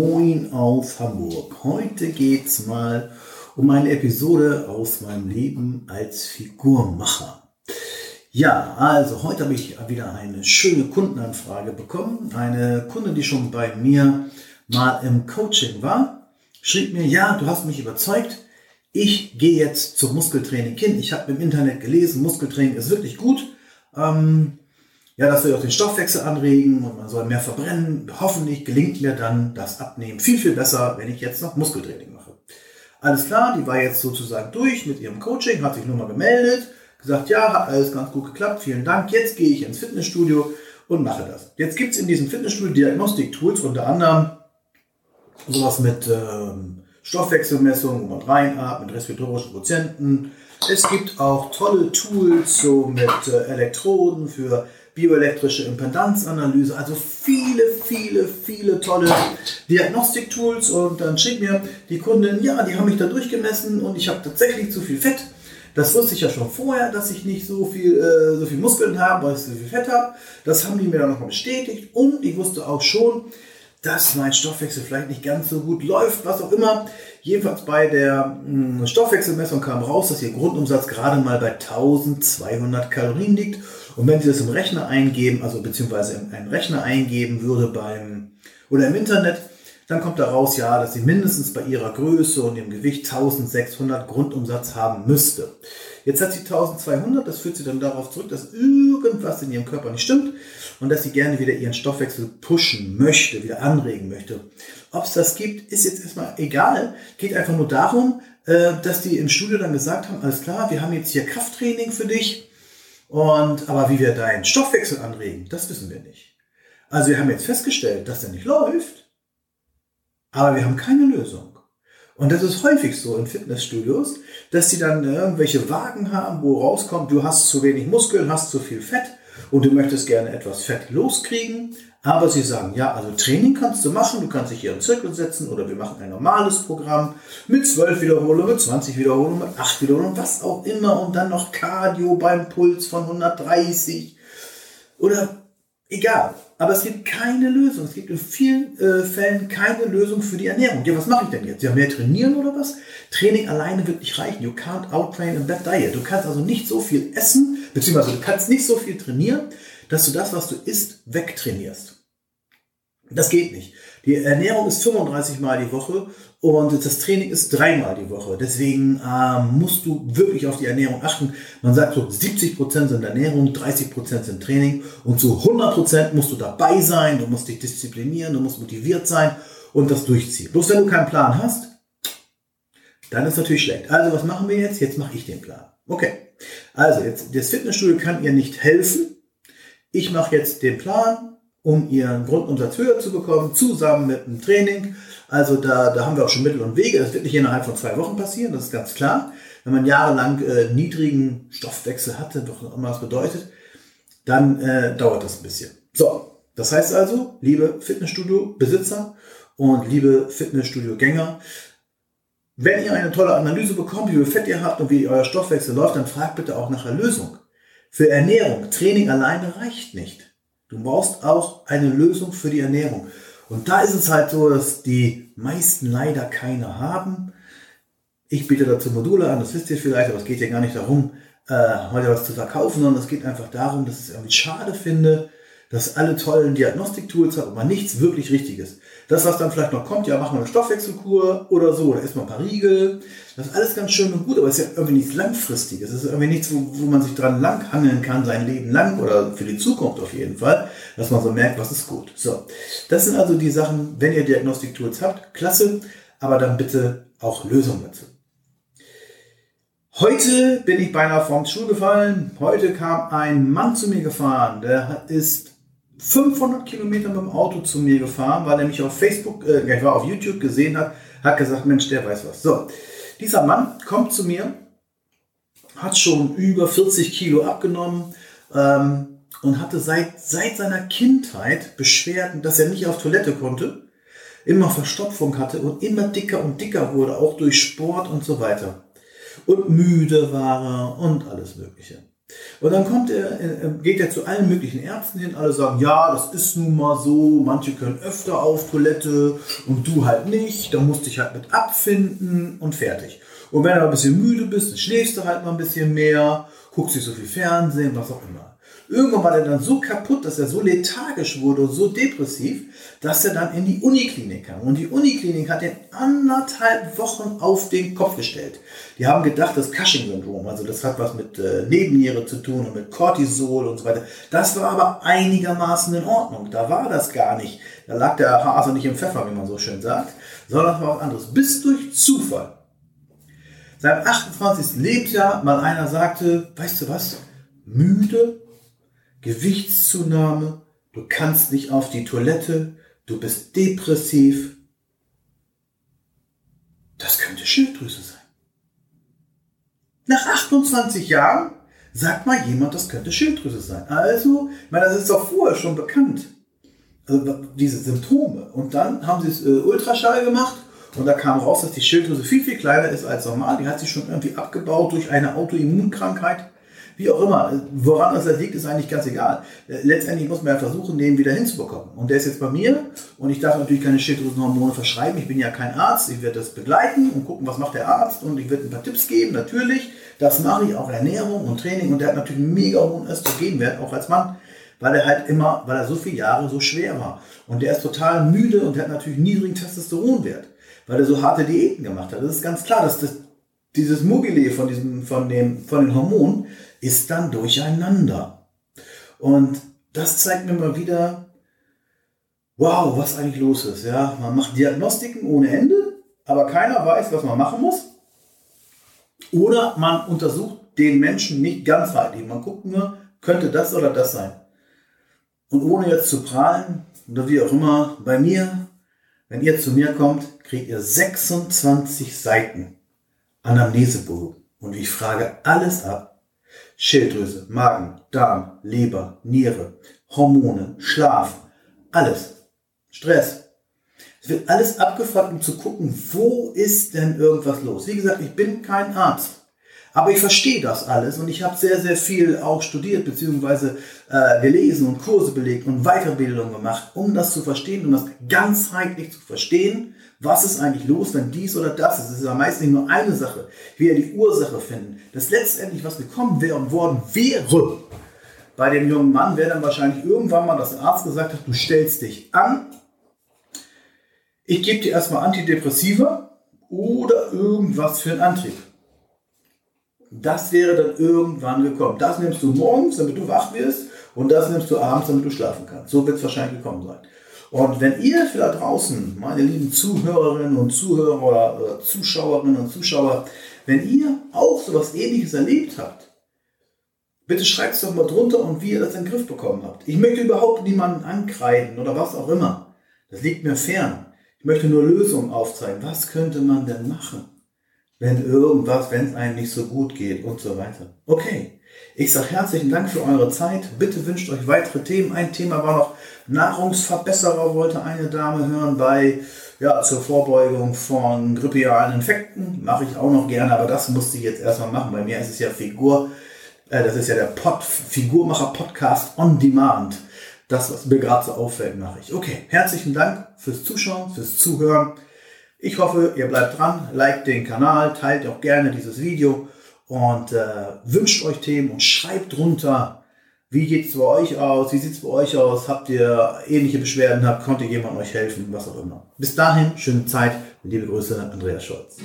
Moin aus Hamburg. Heute geht's mal um eine Episode aus meinem Leben als Figurmacher. Ja, also heute habe ich wieder eine schöne Kundenanfrage bekommen. Eine Kundin, die schon bei mir mal im Coaching war, schrieb mir, ja, du hast mich überzeugt. Ich gehe jetzt zum Muskeltraining hin. Ich habe im Internet gelesen, Muskeltraining ist wirklich gut. Ähm, ja, das soll auch den Stoffwechsel anregen und man soll mehr verbrennen. Hoffentlich gelingt mir dann das Abnehmen viel, viel besser, wenn ich jetzt noch Muskeltraining mache. Alles klar, die war jetzt sozusagen durch mit ihrem Coaching, hat sich nur mal gemeldet, gesagt, ja, hat alles ganz gut geklappt, vielen Dank. Jetzt gehe ich ins Fitnessstudio und mache das. Jetzt gibt es in diesem Fitnessstudio Diagnostik-Tools, unter anderem sowas mit ähm, Stoffwechselmessung, wo man reinatmet, respiratorischen Quotienten. Es gibt auch tolle Tools so mit äh, Elektroden für bioelektrische Impedanzanalyse, also viele, viele, viele tolle Diagnostiktools und dann schickt mir die Kundin, ja, die haben mich da durchgemessen und ich habe tatsächlich zu viel Fett. Das wusste ich ja schon vorher, dass ich nicht so viel, äh, so viel Muskeln habe, weil ich so viel Fett habe. Das haben die mir dann nochmal bestätigt und ich wusste auch schon, dass mein Stoffwechsel vielleicht nicht ganz so gut läuft, was auch immer. Jedenfalls bei der hm, Stoffwechselmessung kam raus, dass ihr Grundumsatz gerade mal bei 1200 Kalorien liegt und wenn Sie das im Rechner eingeben, also beziehungsweise in einen Rechner eingeben würde beim oder im Internet, dann kommt da raus, ja, dass sie mindestens bei ihrer Größe und ihrem Gewicht 1600 Grundumsatz haben müsste. Jetzt hat sie 1200, das führt sie dann darauf zurück, dass irgendwas in ihrem Körper nicht stimmt und dass sie gerne wieder ihren Stoffwechsel pushen möchte, wieder anregen möchte. Ob es das gibt, ist jetzt erstmal egal. Geht einfach nur darum, äh, dass die im Studio dann gesagt haben, alles klar, wir haben jetzt hier Krafttraining für dich und, aber wie wir deinen Stoffwechsel anregen, das wissen wir nicht. Also wir haben jetzt festgestellt, dass der nicht läuft, aber wir haben keine Lösung. Und das ist häufig so in Fitnessstudios, dass sie dann irgendwelche Wagen haben, wo rauskommt, du hast zu wenig Muskeln, hast zu viel Fett und du möchtest gerne etwas Fett loskriegen, aber sie sagen, ja, also Training kannst du machen, du kannst dich hier im Zirkel setzen oder wir machen ein normales Programm mit 12 Wiederholungen, mit 20 Wiederholungen, mit 8 Wiederholungen, was auch immer und dann noch Cardio beim Puls von 130 oder egal. Aber es gibt keine Lösung. Es gibt in vielen äh, Fällen keine Lösung für die Ernährung. Ja, was mache ich denn jetzt? Ja, mehr trainieren oder was? Training alleine wird nicht reichen. You can't outtrain a bad diet. Du kannst also nicht so viel essen, beziehungsweise du kannst nicht so viel trainieren, dass du das, was du isst, wegtrainierst. Das geht nicht. Die Ernährung ist 35 Mal die Woche und das Training ist dreimal die Woche. Deswegen äh, musst du wirklich auf die Ernährung achten. Man sagt so, 70 Prozent sind Ernährung, 30 Prozent sind Training und zu 100 Prozent musst du dabei sein, du musst dich disziplinieren, du musst motiviert sein und das durchziehen. Bloß wenn du keinen Plan hast, dann ist natürlich schlecht. Also was machen wir jetzt? Jetzt mache ich den Plan. Okay. Also jetzt das Fitnessstudio kann ihr nicht helfen, ich mache jetzt den Plan, um ihren Grundumsatz höher zu bekommen, zusammen mit dem Training. Also da, da haben wir auch schon Mittel und Wege. Das wird nicht innerhalb von zwei Wochen passieren, das ist ganz klar. Wenn man jahrelang äh, niedrigen Stoffwechsel hatte, doch immer was bedeutet, dann äh, dauert das ein bisschen. So, das heißt also, liebe Fitnessstudio-Besitzer und liebe Fitnessstudio-Gänger, wenn ihr eine tolle Analyse bekommt, wie viel Fett ihr habt und wie euer Stoffwechsel läuft, dann fragt bitte auch nach der Lösung. Für Ernährung, Training alleine reicht nicht. Du brauchst auch eine Lösung für die Ernährung. Und da ist es halt so, dass die meisten leider keine haben. Ich biete dazu Module an, das wisst ihr vielleicht, aber es geht ja gar nicht darum, äh, heute was zu verkaufen, sondern es geht einfach darum, dass ich es irgendwie schade finde, dass alle tollen Diagnostiktools hat, aber nichts wirklich Richtiges. Das, was dann vielleicht noch kommt, ja, machen wir eine Stoffwechselkur oder so, oder erstmal ein paar Riegel. Das ist alles ganz schön und gut, aber es ist ja irgendwie nichts Langfristiges. Es ist irgendwie nichts, wo, wo man sich dran langhangeln kann, sein Leben lang oder für die Zukunft auf jeden Fall, dass man so merkt, was ist gut. So, das sind also die Sachen, wenn ihr Diagnostiktools habt, klasse, aber dann bitte auch Lösungen dazu. Heute bin ich beinahe vom Stuhl gefallen. Heute kam ein Mann zu mir gefahren, der ist 500 Kilometer mit dem Auto zu mir gefahren, weil er mich auf Facebook, äh, ich war auf YouTube gesehen hat, hat gesagt, Mensch, der weiß was. So, dieser Mann kommt zu mir, hat schon über 40 Kilo abgenommen ähm, und hatte seit, seit seiner Kindheit Beschwerden, dass er nicht auf Toilette konnte, immer Verstopfung hatte und immer dicker und dicker wurde, auch durch Sport und so weiter. Und müde war er und alles Mögliche. Und dann kommt er, geht er zu allen möglichen Ärzten hin, alle sagen, ja, das ist nun mal so, manche können öfter auf Toilette und du halt nicht, da musst dich halt mit abfinden und fertig. Und wenn du ein bisschen müde bist, dann schläfst du halt mal ein bisschen mehr, guckst nicht so viel Fernsehen, was auch immer. Irgendwann war er dann so kaputt, dass er so lethargisch wurde und so depressiv, dass er dann in die Uniklinik kam. Und die Uniklinik hat ihn anderthalb Wochen auf den Kopf gestellt. Die haben gedacht, das Cushing-Syndrom, also das hat was mit äh, Nebenniere zu tun und mit Cortisol und so weiter. Das war aber einigermaßen in Ordnung. Da war das gar nicht. Da lag der Hase nicht im Pfeffer, wie man so schön sagt, sondern war was anderes. Bis durch Zufall. Seinem 28. Lebensjahr mal einer sagte, weißt du was? Müde, Gewichtszunahme, du kannst nicht auf die Toilette, du bist depressiv. Das könnte Schilddrüse sein. Nach 28 Jahren sagt mal jemand, das könnte Schilddrüse sein. Also, ich meine, das ist doch vorher schon bekannt. Also diese Symptome. Und dann haben sie es äh, Ultraschall gemacht und da kam raus, dass die Schilddrüse viel, viel kleiner ist als normal. Die hat sich schon irgendwie abgebaut durch eine Autoimmunkrankheit. Wie auch immer, woran das liegt, ist eigentlich ganz egal. Letztendlich muss man ja versuchen, den wieder hinzubekommen. Und der ist jetzt bei mir und ich darf natürlich keine Schilddrüsenhormone verschreiben. Ich bin ja kein Arzt. Ich werde das begleiten und gucken, was macht der Arzt und ich werde ein paar Tipps geben, natürlich. Das mache ich, auch Ernährung und Training und der hat natürlich einen mega hohen Östrogenwert, auch als Mann, weil er halt immer, weil er so viele Jahre so schwer war. Und der ist total müde und der hat natürlich niedrigen Testosteronwert, weil er so harte Diäten gemacht hat. Das ist ganz klar, dass das, dieses Mugile von, diesem, von, dem, von den Hormonen ist dann durcheinander. Und das zeigt mir mal wieder, wow, was eigentlich los ist. Ja, man macht Diagnostiken ohne Ende, aber keiner weiß, was man machen muss. Oder man untersucht den Menschen nicht ganzheitlich. Man guckt nur, könnte das oder das sein. Und ohne jetzt zu prahlen, oder wie auch immer, bei mir, wenn ihr zu mir kommt, kriegt ihr 26 Seiten Anamnesebogen. Und ich frage alles ab, Schilddrüse, Magen, Darm, Leber, Niere, Hormone, Schlaf, alles. Stress. Es wird alles abgefragt, um zu gucken, wo ist denn irgendwas los. Wie gesagt, ich bin kein Arzt. Aber ich verstehe das alles und ich habe sehr, sehr viel auch studiert bzw. Äh, gelesen und Kurse belegt und Weiterbildung gemacht, um das zu verstehen, um das ganzheitlich zu verstehen was ist eigentlich los, wenn dies oder das ist? Es ist ja meist nicht nur eine Sache. Ich will die Ursache finden. Das letztendlich, was gekommen wäre und worden wäre, bei dem jungen Mann wäre dann wahrscheinlich irgendwann mal, dass der Arzt gesagt hat, du stellst dich an, ich gebe dir erstmal Antidepressiva oder irgendwas für einen Antrieb. Das wäre dann irgendwann gekommen. Das nimmst du morgens, damit du wach wirst, und das nimmst du abends, damit du schlafen kannst. So wird es wahrscheinlich gekommen sein. Und wenn ihr da draußen, meine lieben Zuhörerinnen und Zuhörer oder Zuschauerinnen und Zuschauer, wenn ihr auch so etwas ähnliches erlebt habt, bitte schreibt es doch mal drunter und wie ihr das in den Griff bekommen habt. Ich möchte überhaupt niemanden ankreiden oder was auch immer. Das liegt mir fern. Ich möchte nur Lösungen aufzeigen. Was könnte man denn machen, wenn irgendwas, wenn es einem nicht so gut geht und so weiter. Okay. Ich sage herzlichen Dank für eure Zeit. Bitte wünscht euch weitere Themen. Ein Thema war noch Nahrungsverbesserer, wollte eine Dame hören bei ja, zur Vorbeugung von grippealen Infekten. Mache ich auch noch gerne, aber das musste ich jetzt erstmal machen. Bei mir ist es ja Figur, äh, das ist ja der Pod, Figurmacher Podcast on Demand. Das, was mir gerade so auffällt, mache ich. Okay, herzlichen Dank fürs Zuschauen, fürs Zuhören. Ich hoffe, ihr bleibt dran, liked den Kanal, teilt auch gerne dieses Video und äh, wünscht euch Themen und schreibt drunter, wie geht es bei euch aus, wie sieht es bei euch aus, habt ihr ähnliche Beschwerden, habt, konnte jemand euch helfen, was auch immer. Bis dahin, schöne Zeit, liebe Grüße, Andreas Scholz.